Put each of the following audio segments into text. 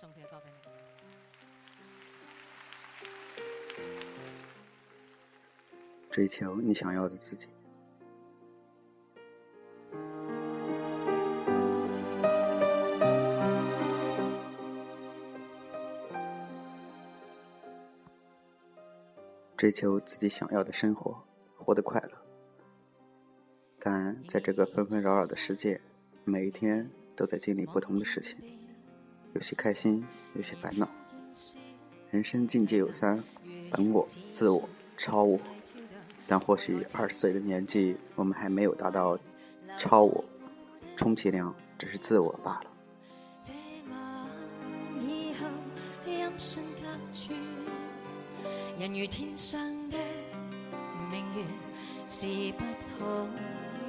送佢嘅歌俾你。追求你想要的自己。追求自己想要的生活，活得快乐。但在这个纷纷扰扰的世界，每一天都在经历不同的事情，有些开心，有些烦恼。人生境界有三：本我、自我、超我。但或许二十岁的年纪，我们还没有达到超我，充其量只是自我罢了。人如天上的明月，是不可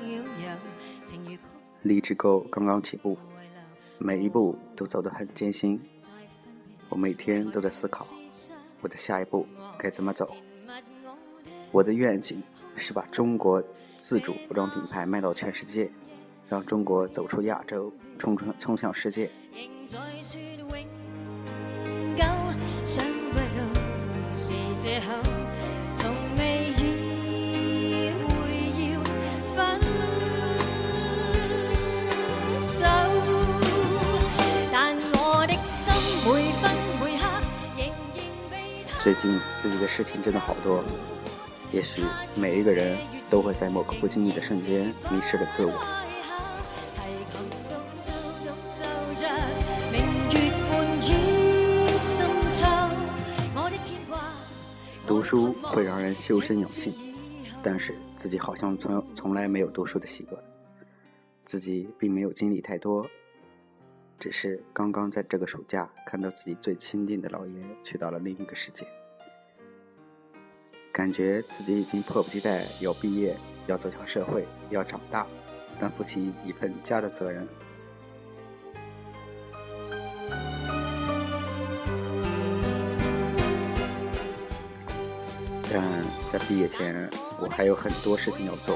拥有。励志够刚刚起步，每一步都走得很艰辛。我每天都在思考，我的下一步该怎么走。我的愿景是把中国自主服装品牌卖到全世界，让中国走出亚洲，冲冲冲向世界。最近自己的事情真的好多，也许每一个人都会在某个不经意的瞬间迷失了自我。读书会让人修身养性，但是自己好像从从来没有读书的习惯，自己并没有经历太多。只是刚刚在这个暑假，看到自己最亲近的姥爷去到了另一个世界，感觉自己已经迫不及待要毕业，要走向社会，要长大，担负起一份家的责任。但在毕业前，我还有很多事情要做。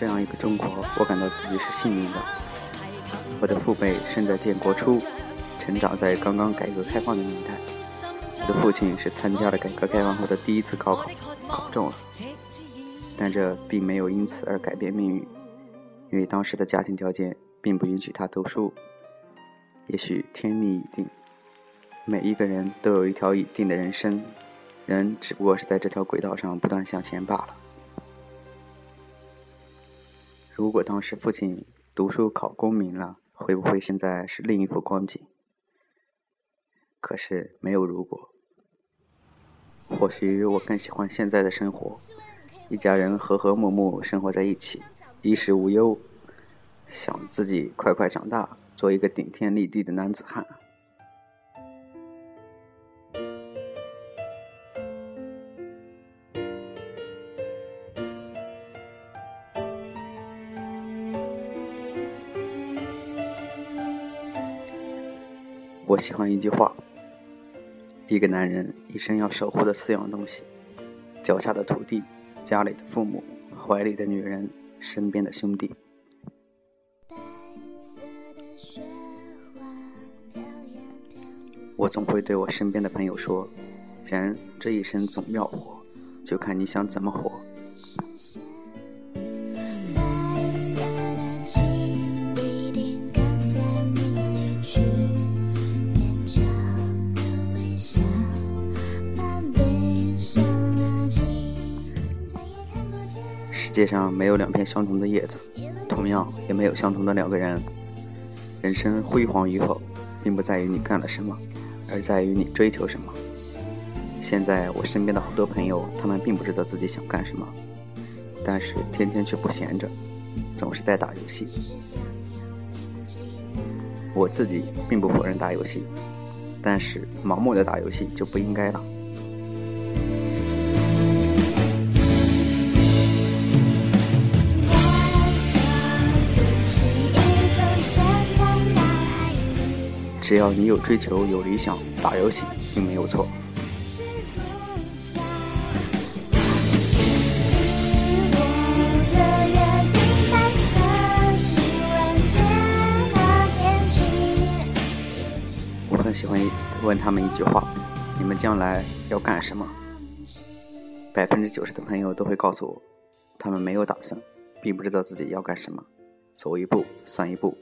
这样一个中国，我感到自己是幸运的。我的父辈生在建国初，成长在刚刚改革开放的年代。我的父亲是参加了改革开放后的第一次高考，考中了。但这并没有因此而改变命运，因为当时的家庭条件并不允许他读书。也许天命已定，每一个人都有一条已定的人生，人只不过是在这条轨道上不断向前罢了。如果当时父亲读书考功名了，会不会现在是另一幅光景？可是没有如果。或许我更喜欢现在的生活，一家人和和睦睦生活在一起，衣食无忧，想自己快快长大，做一个顶天立地的男子汉。我喜欢一句话：一个男人一生要守护的四样东西：脚下的土地、家里的父母、怀里的女人、身边的兄弟。我总会对我身边的朋友说：人这一生总要活，就看你想怎么活。世界上没有两片相同的叶子，同样也没有相同的两个人。人生辉煌与否，并不在于你干了什么，而在于你追求什么。现在我身边的好多朋友，他们并不知道自己想干什么，但是天天却不闲着，总是在打游戏。我自己并不否认打游戏，但是盲目的打游戏就不应该了。只要你有追求、有理想，打游戏并没有错。我很喜欢问他们一句话：“你们将来要干什么？”百分之九十的朋友都会告诉我，他们没有打算，并不知道自己要干什么，走一步算一步。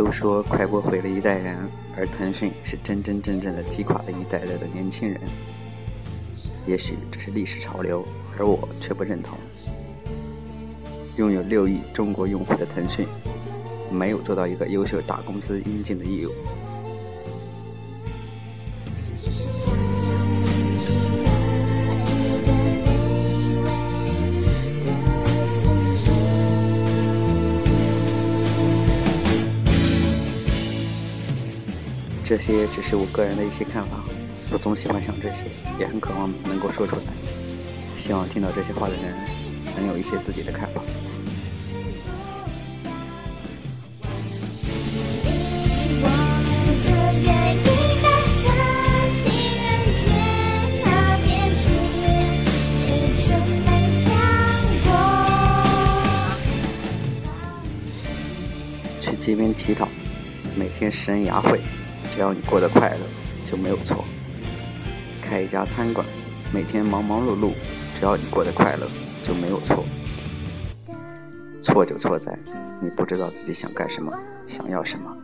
都说快播毁了一代人，而腾讯是真真正正的击垮了一代代的年轻人。也许这是历史潮流，而我却不认同。拥有六亿中国用户的腾讯，没有做到一个优秀大公司应尽的义务。这些只是我个人的一些看法，我总喜欢想这些，也很渴望能够说出来。希望听到这些话的人能有一些自己的看法。去街边乞讨，每天食人牙慧。只要你过得快乐，就没有错。开一家餐馆，每天忙忙碌碌，只要你过得快乐，就没有错。错就错在你不知道自己想干什么，想要什么。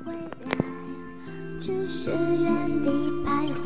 只是原地徘徊，